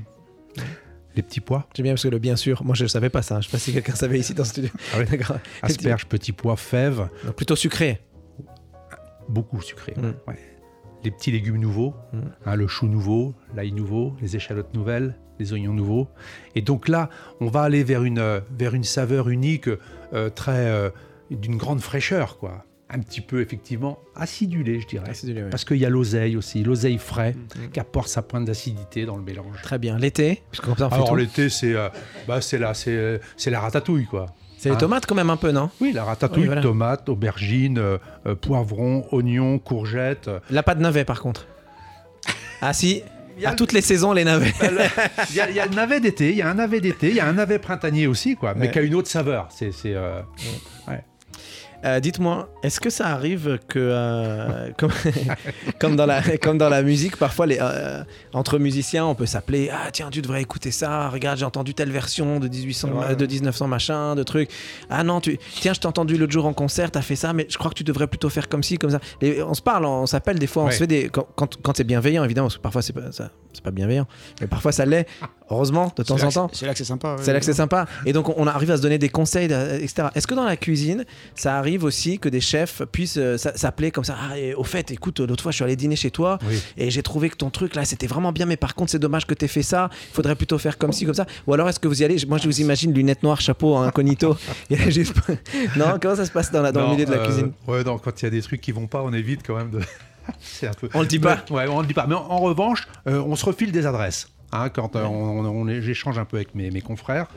les petits pois, J'aime bien parce que le bien sûr, moi je ne savais pas ça. hein. Je sais pas si quelqu'un savait ici dans ce studio. Ah oui. D'accord. asperges, petits pois, fèves, Donc, plutôt sucré. beaucoup sucré. Mm. ouais. Les petits légumes nouveaux, Mm. hein, le chou nouveau, l'ail nouveau, les échalotes nouvelles, les oignons nouveaux. Et donc là, on va aller vers une, euh, vers une saveur unique, euh, très euh, d'une grande fraîcheur, quoi. Un petit peu effectivement acidulé, je dirais. Acidulé. Parce qu'il y a l'oseille aussi, l'oseille frais, Mm. qui apporte sa pointe d'acidité dans le mélange. Très bien. L'été, parce que comme ça on fait Alors l'été, c'est euh, bah, la, c'est, euh, c'est la ratatouille, quoi. C'est les hein. tomates quand même un peu, non? Oui, la ratatouille, Oui, voilà. tomates, aubergines, euh, euh, poivrons, oignons, courgettes. euh, La pâte navet par contre. Ah si, Il y a à le- toutes les saisons les navets. Il y, a- il y a le navet d'été, il y a un navet d'été, il y a un navet printanier aussi, quoi, mais Ouais. qui a une autre saveur. C'est, Euh, Dites-moi, est-ce que ça arrive que, euh, comme, comme, dans la, comme dans la musique, parfois les, euh, entre musiciens, on peut s'appeler Ah, tiens, tu devrais écouter ça. Regarde, j'ai entendu telle version de, 1800, Ouais. euh, de 1900 machin, de trucs. Ah non, tu, tiens, je t'ai entendu l'autre jour en concert, t'as fait ça, mais je crois que tu devrais plutôt faire comme ci, comme ça. Et on se parle, on s'appelle des fois, on se fait des. Quand, quand, quand c'est bienveillant, évidemment, parce que parfois c'est pas, ça- c'est pas bienveillant, mais parfois ça l'est, heureusement, de temps en temps. c'est- là que c'est sympa. ouais. C'est là que c'est sympa. Et donc, on arrive à se donner des conseils, etc. Est-ce que dans la cuisine, ça arrive aussi que des chefs puissent euh, s'a- s'appeler comme ça Ah, et au fait, écoute, l'autre fois, je suis allé dîner chez toi oui. et j'ai trouvé que ton truc là, c'était vraiment bien, mais par contre, c'est dommage que t'aies fait ça. Il faudrait plutôt faire comme ci, comme ça. Ou alors, est-ce que vous y allez? Moi, je vous imagine lunettes noires, chapeau, incognito. Et là, juste- non, comment ça se passe dans, la- dans le Non, milieu de la euh, cuisine? Ouais, non, quand il y a des trucs qui vont pas, on évite quand même de. un peu. On le dit pas. Ouais, on le dit pas. Mais en, en revanche, euh, on se refile des adresses. Hein, quand euh, on, on- on- j'échange un peu avec mes, mes confrères,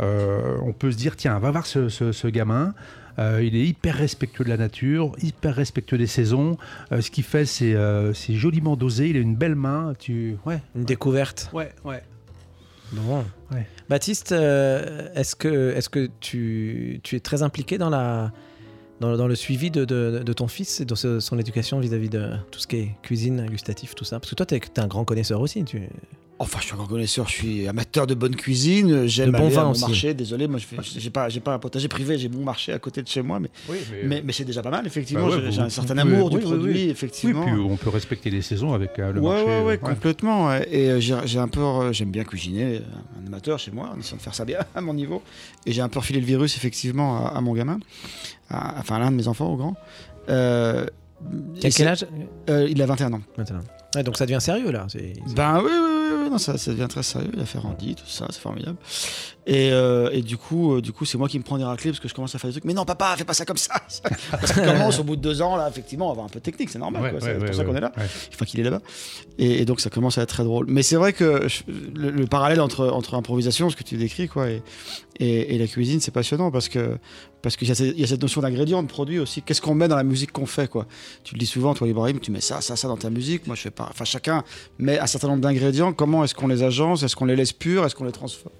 euh, on peut se dire tiens, va voir ce, ce- ce gamin. euh, il est hyper respectueux de la nature, hyper respectueux des saisons. Euh, ce qu'il fait, c'est, euh, joliment dosé. Il a une belle main. Tu, ouais, Une découverte. ouais, ouais. Bon. Ouais. Baptiste, euh, est-ce que, est que tu, tu es très impliqué dans, la, dans, dans le suivi de, de- de ton fils et dans ce- son éducation vis-à-vis de tout ce qui est cuisine, gustatif, tout ça? Parce que toi, tu es, un grand connaisseur aussi. Tu... Enfin, je suis un grand connaisseur, je suis amateur de bonne cuisine, j'aime bon aller vin à mon aussi. marché. Désolé, moi, j'ai pas, j'ai pas un potager privé, j'ai mon marché à côté de chez moi, mais, Oui, mais, mais c'est déjà pas mal, effectivement. Bah ouais, j'ai, un certain pouvez- amour oui, du oui, produit, oui. Oui, effectivement. puis on peut respecter les saisons avec euh, le ouais, marché. ouais, euh, ouais, complètement. ouais. Et euh, j'ai, un peu, euh, j'aime bien cuisiner, euh, un amateur chez moi, en essayant de faire ça bien à mon niveau. Et j'ai un peu refilé le virus, effectivement, à, à mon gamin, à- enfin à l'un de mes enfants, au grand. Euh, Quel, âge? Euh, Il a 21 ans. maintenant Ouais, Donc ça devient sérieux là. C'est- c'est- Ben oui, oui, non, ça, ça devient très sérieux, il a fait Randy, tout ça, c'est formidable. Et, euh, et du coup, euh, du coup, c'est moi qui me prends des raclés parce que je commence à faire des trucs. Mais non, papa, fais pas ça comme ça. parce qu'il commence au bout de deux ans, là, effectivement, à avoir un peu de technique, c'est normal. Ouais, quoi, ouais, c'est ouais, pour ça qu'on est là. Enfin, qu'il est là-bas. Et, et donc, ça commence à être très drôle. Mais c'est vrai que je- le, le parallèle entre, entre improvisation, ce que tu décris, quoi, et, Et, et la cuisine, c'est passionnant parce que parce qu'il y, a cette- il y a cette notion d'ingrédient, de produit aussi. Qu'est-ce qu'on met dans la musique qu'on fait, quoi? Tu le dis souvent, toi, Ibrahim, tu mets ça, ça, ça dans ta musique. Moi, je fais pas. Enfin, chacun met un certain nombre d'ingrédients. Comment est-ce qu'on les agence? Est-ce qu'on les laisse purs? Est-ce qu'on les transforme?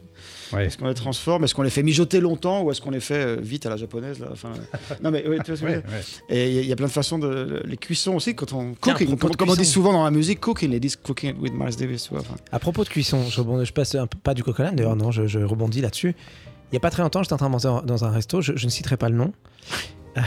Ouais. Est-ce qu'on les transforme? Est-ce qu'on les fait mijoter longtemps? Ou est-ce qu'on les fait euh, vite à la japonaise là enfin, euh, Non, mais tu vois ce que je veux Ouais. Et il y a- il y, a plein de façons de les cuissons aussi quand on cooking, comme, on dit souvent dans la musique, cooking, les disques cooking with Miles Davis. enfin. À propos de cuisson, je, rebondis- je passe un peu, pas du coq d'ailleurs, non, je, je rebondis là-dessus. Il n'y a pas très longtemps, j'étais en train de manger dans un resto, je, ne citerai pas le nom.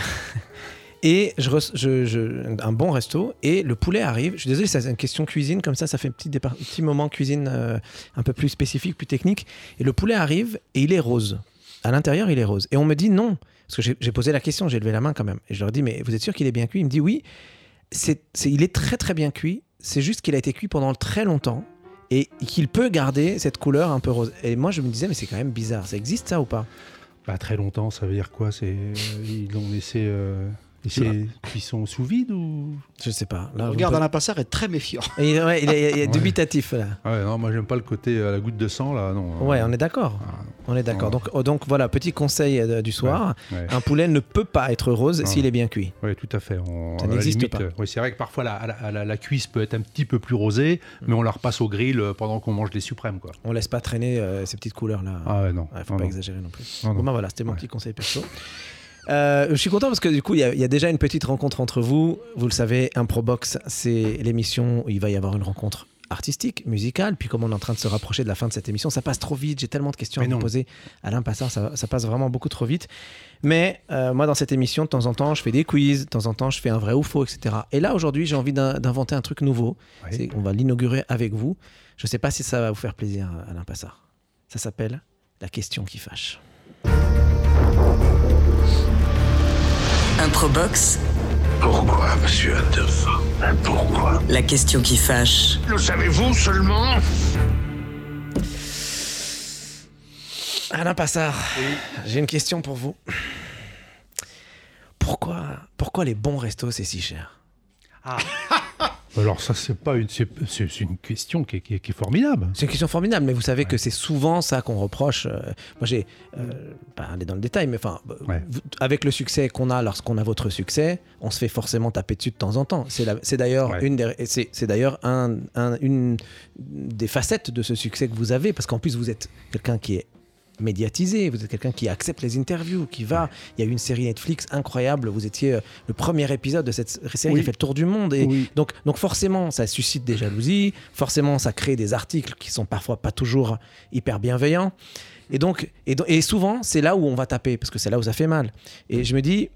Et je, je- un bon resto, et le poulet arrive. Je suis désolé, c'est une question cuisine, comme ça, ça fait un petit, moment cuisine euh, un peu plus spécifique, plus technique. Et le poulet arrive, et il est rose. À l'intérieur, il est rose. Et on me dit non. Parce que j'ai posé la question, j'ai levé la main quand même. Et je leur dis, mais vous êtes sûr qu'il est bien cuit? Il me dit oui. Il est très très bien cuit. C'est juste qu'il a été cuit pendant très longtemps et qu'il peut garder cette couleur un peu rose. Et moi, je me disais, mais c'est quand même bizarre. Ça existe ça ou pas? Bah, très longtemps, ça veut dire quoi? C'est euh, ils l'ont laissé, euh, laissé cuisson sous vide ou Je sais pas. Là, Regarde, Alain Passard est très méfiant. posez- Et ouais, il est, il dubitatif là. Ah ouais, non, moi j'aime pas le côté à la goutte de sang là, non. Ouais, on est d'accord. Ah, On est d'accord. Donc, oh, donc voilà, petit conseil euh, du soir. ouais. Un poulet ne peut pas être rose s'il est bien cuit. Oui, tout à fait. On, Ça n'existe pas. euh, oui, c'est vrai que parfois la, la, la- la cuisse peut être un petit peu plus rosée, Mm. mais on la repasse au grill euh, pendant qu'on mange les suprêmes. Quoi. On laisse pas traîner euh, ces petites couleurs là. Ah ouais, non. Ouais, faut non, pas non. exagérer non plus. Non, non. Bon, ben voilà, c'était mon Ouais. petit conseil perso. Euh, je suis content parce que du coup, il y, a- il y a déjà une petite rencontre entre vous. Vous le savez, Improbox, c'est l'émission où il va y avoir une rencontre artistique, musicale. Puis comme on est en train de se rapprocher de la fin de cette émission, ça passe trop vite. J'ai tellement de questions Mais à vous poser. Alain Passard, ça, ça passe vraiment beaucoup trop vite. Mais euh, moi, dans cette émission, de temps en temps, je fais des quiz. De temps en temps, je fais un vrai ou faux, etc. Et là, aujourd'hui, j'ai envie d'in- d'inventer un truc nouveau. On va l'inaugurer avec vous. Je ne sais pas si ça va vous faire plaisir, Alain Passard. Ça s'appelle la question qui fâche. Improbox, Pourquoi, monsieur Adolphe Pourquoi? La question qui fâche. Le savez-vous seulement? Alain Passard, j'ai une question pour vous. Pourquoi, pourquoi les bons restos, c'est si cher? Alors ça, c'est pas une, c'est, c'est- une question qui est, qui est- qui est formidable. C'est une question formidable, mais vous savez que c'est souvent ça qu'on reproche. euh, moi, j'ai euh, pas aller dans le détail, mais enfin, euh, Ouais. avec le succès qu'on a lorsqu'on a votre succès, on se fait forcément taper dessus de temps en temps. C'est la- c'est d'ailleurs Ouais. une des, c'est, c'est d'ailleurs un, un- une des facettes de ce succès que vous avez, parce qu'en plus vous êtes quelqu'un qui est médiatisé, vous êtes quelqu'un qui accepte les interviews, qui va. Il y a eu une série Netflix incroyable. Vous étiez euh, le premier épisode de cette série Oui. qui a fait le tour du monde. Et Oui. donc, donc forcément, ça suscite des jalousies. Forcément, ça crée des articles qui sont parfois pas toujours hyper bienveillants. Et donc, et, souvent, c'est là où on va taper parce que c'est là où ça fait mal. Et je me dis.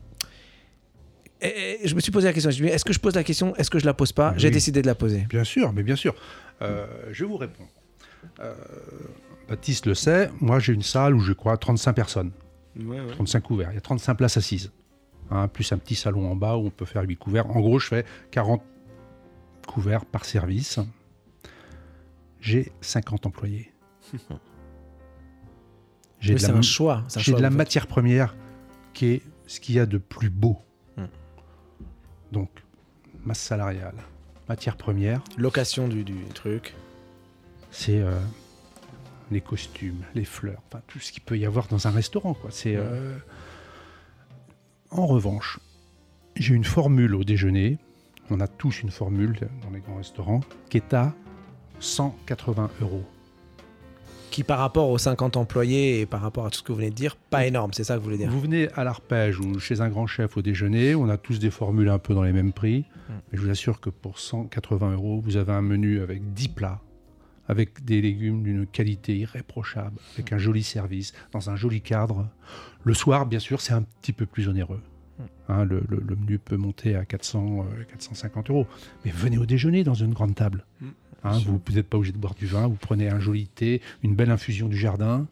et- je me suis posé la question. Est-ce que je pose la question? Est-ce que je la pose pas? Oui. J'ai décidé de la poser. Bien sûr, mais bien sûr. Euh, je vous répondre. Euh, Baptiste le sait, moi j'ai une salle où je crois 35 personnes, Ouais, ouais. 35 couverts. Il y a 35 places assises. Hein, plus un petit salon en bas où on peut faire 8 couverts. En gros, je fais 40 couverts par service. J'ai 50 employés. J'ai de c'est la un choix. c'est un j'ai choix, de la matière première qui est ce qu'il y a de plus beau. Hmm. Donc, masse salariale, matière première, Location du, du truc. c'est euh, les costumes, les fleurs, enfin tout ce qu'il peut y avoir dans un restaurant. Quoi. C'est, euh, En revanche, j'ai une formule au déjeuner, on a tous une formule dans les grands restaurants, qui est à 180 euros. Qui par rapport aux 50 employés et par rapport à tout ce que vous venez de dire, pas énorme. C'est ça que vous voulez dire? Vous venez à l'arpège ou chez un grand chef au déjeuner, on a tous des formules un peu dans les mêmes prix. Mm. Mais je vous assure que pour 180 euros, vous avez un menu avec 10 plats, avec des légumes d'une qualité irréprochable, avec un joli service, dans un joli cadre. Le soir, bien sûr, c'est un petit peu plus onéreux. Hein, le, le- le menu peut monter à 400, euh, 450 euros. Mais venez au déjeuner dans une grande table. Mm. Hein, vous n'êtes pas obligé de boire du vin, vous prenez un joli thé, une belle infusion du jardin.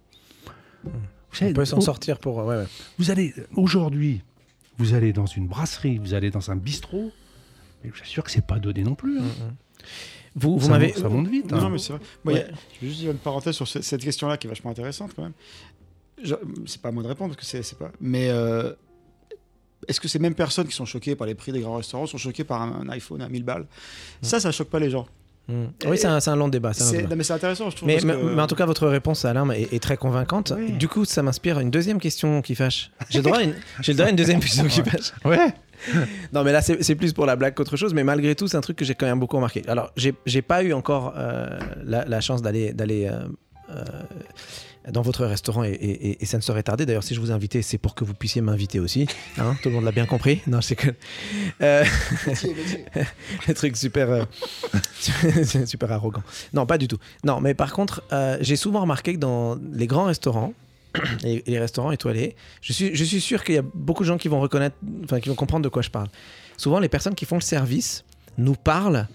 Vous savez, On peut s'en sortir pour. ouais, ouais. vous allez aujourd'hui, vous allez dans une brasserie, vous allez dans un bistrot, mais je vous assure que c'est pas donné non plus. hein. Vous, vous ça, m'avez. monte, ça monte vite. Non, hein. non, mais c'est vrai. Moi, Ouais. je vais juste dire une parenthèse sur ce- cette question-là qui est vachement intéressante quand même. C'est pas à moi de répondre parce que c'est pas. Mais euh, est-ce que ces mêmes personnes qui sont choquées par les prix des grands restaurants sont choquées par un, un iPhone à 1000 balles? Ça, ça choque pas les gens. Mm. Oui, c'est un, long débat. un non, mais c'est intéressant, je trouve. Mais, parce mais- que- mais en tout cas, votre réponse, Alain, est, est très convaincante. Oui. Du coup, ça m'inspire une deuxième question qui fâche. J'ai le droit à une, j'ai le droit à une deuxième question qui fâche. Ouais. Non, mais là, c'est plus pour la blague qu'autre chose. Mais malgré tout, c'est un truc que j'ai quand même beaucoup remarqué. Alors, j'ai pas eu encore euh, la, la chance d'aller d'aller euh, euh, dans votre restaurant et, et- et- et ça ne saurait tarder. D'ailleurs, si je vous ai invité, c'est pour que vous puissiez m'inviter aussi. Hein tout le monde l'a bien compris. Non, c'est que. Le truc super, super arrogant. Non, pas du tout. Non, mais par contre, j'ai souvent remarqué que dans les grands restaurants, les restaurants étoilés, je suis, je suis sûr qu'il y a beaucoup de gens qui vont reconnaître, enfin, qui vont comprendre de quoi je parle. Souvent, les personnes qui font le service nous parlent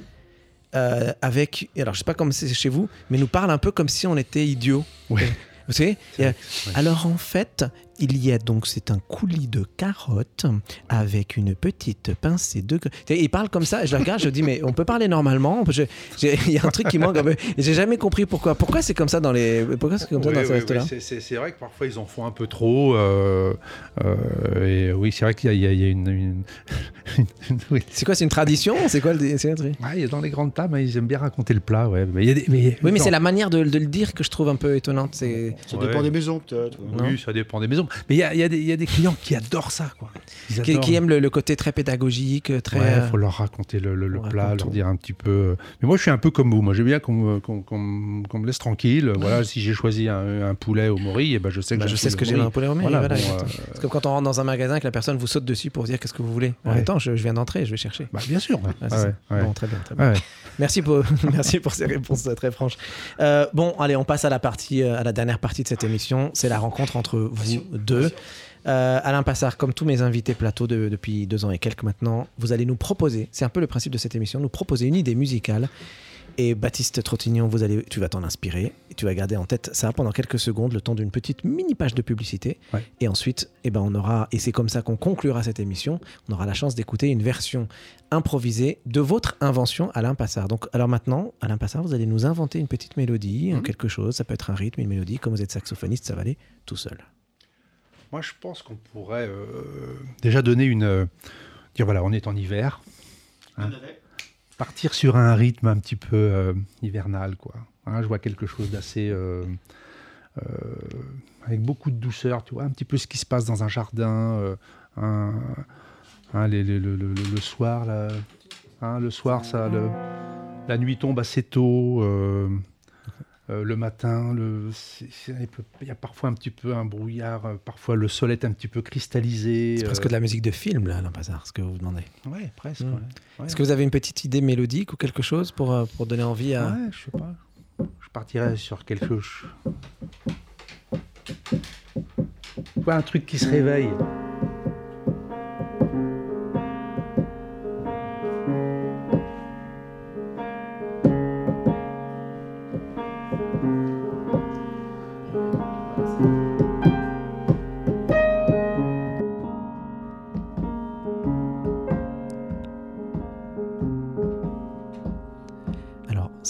euh, avec, alors je sais pas comment c'est chez vous, mais nous parlent un peu comme si on était idiots. Ouais. Vous savez Alors en fait, il y a donc, c'est un coulis de carottes avec une petite pincée de... Il parle comme ça, je le regarde, je dis, mais on peut parler normalement Il y a un truc qui manque un peu. Et j'ai jamais compris pourquoi. Pourquoi c'est comme ça dans les... Pourquoi c'est comme ça dans ces ouais, restos-là c'est- vrai que parfois ils en font un peu trop. euh, euh, et oui, c'est vrai qu'il y a, y y une. une- une- oui. C'est quoi C'est une tradition? C'est quoi le... Ouais, il y a dans les grandes tables, ils aiment bien raconter le plat. Ouais. Mais il y a des, mais, Oui, mais c'est la manière de, de le dire que je trouve un peu étonnante. C'est... Ça Ouais. dépend des maisons, peut-être. Oui, ça dépend des maisons. Mais il y a, il y a des- il y a des clients qui adorent ça. Quoi. Ils Qui, adorent. qui aiment le, le côté très pédagogique, très... Ouais, euh, faut leur raconter le, le- le on plat, raconte leur tout. dire un petit peu. Mais moi, je suis un peu comme vous. Moi, j'aime bien qu'on me, laisse tranquille. Voilà, si j'ai choisi un, un poulet au mori, et ben je sais que Bah, j'ai je un sais ce que poulet j'ai au un poulet au mori, Voilà, voilà, bon, euh, comme quand on rentre dans un magasin que la personne vous saute dessus pour vous dire qu'est-ce que vous voulez. En Ouais. même temps, je, je viens d'entrer, je vais chercher. bah, bien sûr. Ah, Ouais. Bon, très bien, très. Merci pour, merci pour ces réponses euh, très franches. Euh, bon, allez, on passe à la partie, euh, à la dernière partie de cette émission. C'est la rencontre entre vous deux. Euh, Alain Passard, comme tous mes invités plateau de- depuis deux ans et quelques maintenant, vous allez nous proposer, c'est un peu le principe de cette émission, nous proposer une idée musicale. Et Baptiste Trottignon, vous allez, tu vas t'en inspirer. Et tu vas garder en tête ça pendant quelques secondes, le temps d'une petite mini page de publicité. Ouais. Et ensuite, eh ben, on aura, et c'est comme ça qu'on conclura cette émission, on aura la chance d'écouter une version improvisée de votre invention, Alain Passard. Donc, alors maintenant, Alain Passard, vous allez nous inventer une petite mélodie, Mhm. quelque chose. Ça peut être un rythme, une mélodie. Comme vous êtes saxophoniste, ça va aller tout seul. Moi, je pense qu'on pourrait euh, déjà donner une. euh, dire voilà, on est en hiver. hein. Partir sur un rythme un petit peu euh, hivernal, quoi. Hein, je vois quelque chose d'assez. euh, euh, avec beaucoup de douceur, tu vois, un petit peu ce qui se passe dans un jardin. euh, un- hein, les- les- le, le- le- le soir, là, hein, le soir, ça, le- la nuit tombe assez tôt. Euh, euh, le matin, le, il y a parfois un petit peu un brouillard, euh, parfois le sol est un petit peu cristallisé. C'est presque de la musique de film, là, Alain Passard, ce que vous demandez. Ouais, presque. Mm. ouais. Ouais. Est-ce que vous avez une petite idée mélodique ou quelque chose pour, euh, pour donner envie à. Ouais, je sais pas. Je partirais sur quelque chose. Quoi, un truc qui se réveille.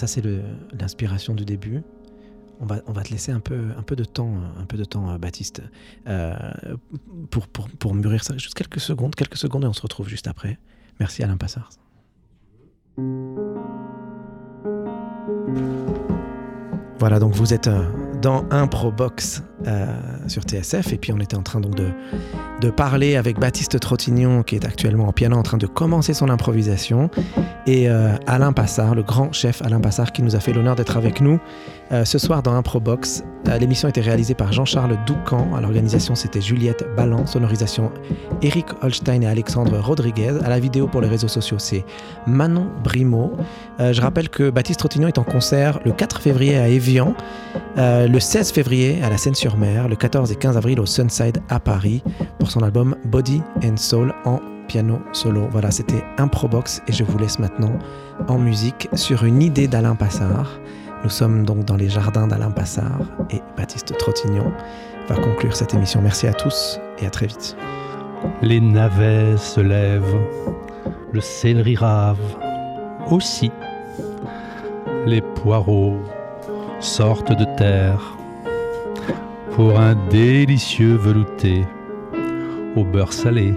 Ça, c'est l'inspiration du début. On va, on va te laisser un peu, un peu de temps, un peu de temps, euh, Baptiste, euh, pour, pour, pour mûrir ça. Juste quelques secondes, quelques secondes et on se retrouve juste après. Merci Alain Passard. Voilà, donc vous êtes euh, dans Improbox euh, sur TSF et puis on était en train donc de, de parler avec Baptiste Trottignon qui est actuellement en piano en train de commencer son improvisation. Et euh, Alain Passard, le grand chef Alain Passard qui nous a fait l'honneur d'être avec nous euh, ce soir dans Improbox. L'émission a été réalisée par Jean-Charles Doucan, à l'organisation c'était Juliette Ballan, sonorisation Eric Holstein et Alexandre Rodriguez, à la vidéo pour les réseaux sociaux c'est Manon Brimaud. Je rappelle que Baptiste Trottignon est en concert le 4 février à Évian, le 16 février à la Le 14 et 15 avril au Sunside à Paris pour son album Body and Soul en piano solo. Voilà, c'était Improbox et je vous laisse maintenant en musique sur une idée d'Alain Passard. Nous sommes donc dans les jardins d'Alain Passard et Baptiste Trottignon va conclure cette émission. Merci à tous et à très vite. Les navets se lèvent, le céleri rave aussi. Les poireaux sortent de terre pour un délicieux velouté au beurre salé.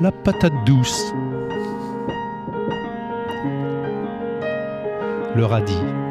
La patate douce. Le radis.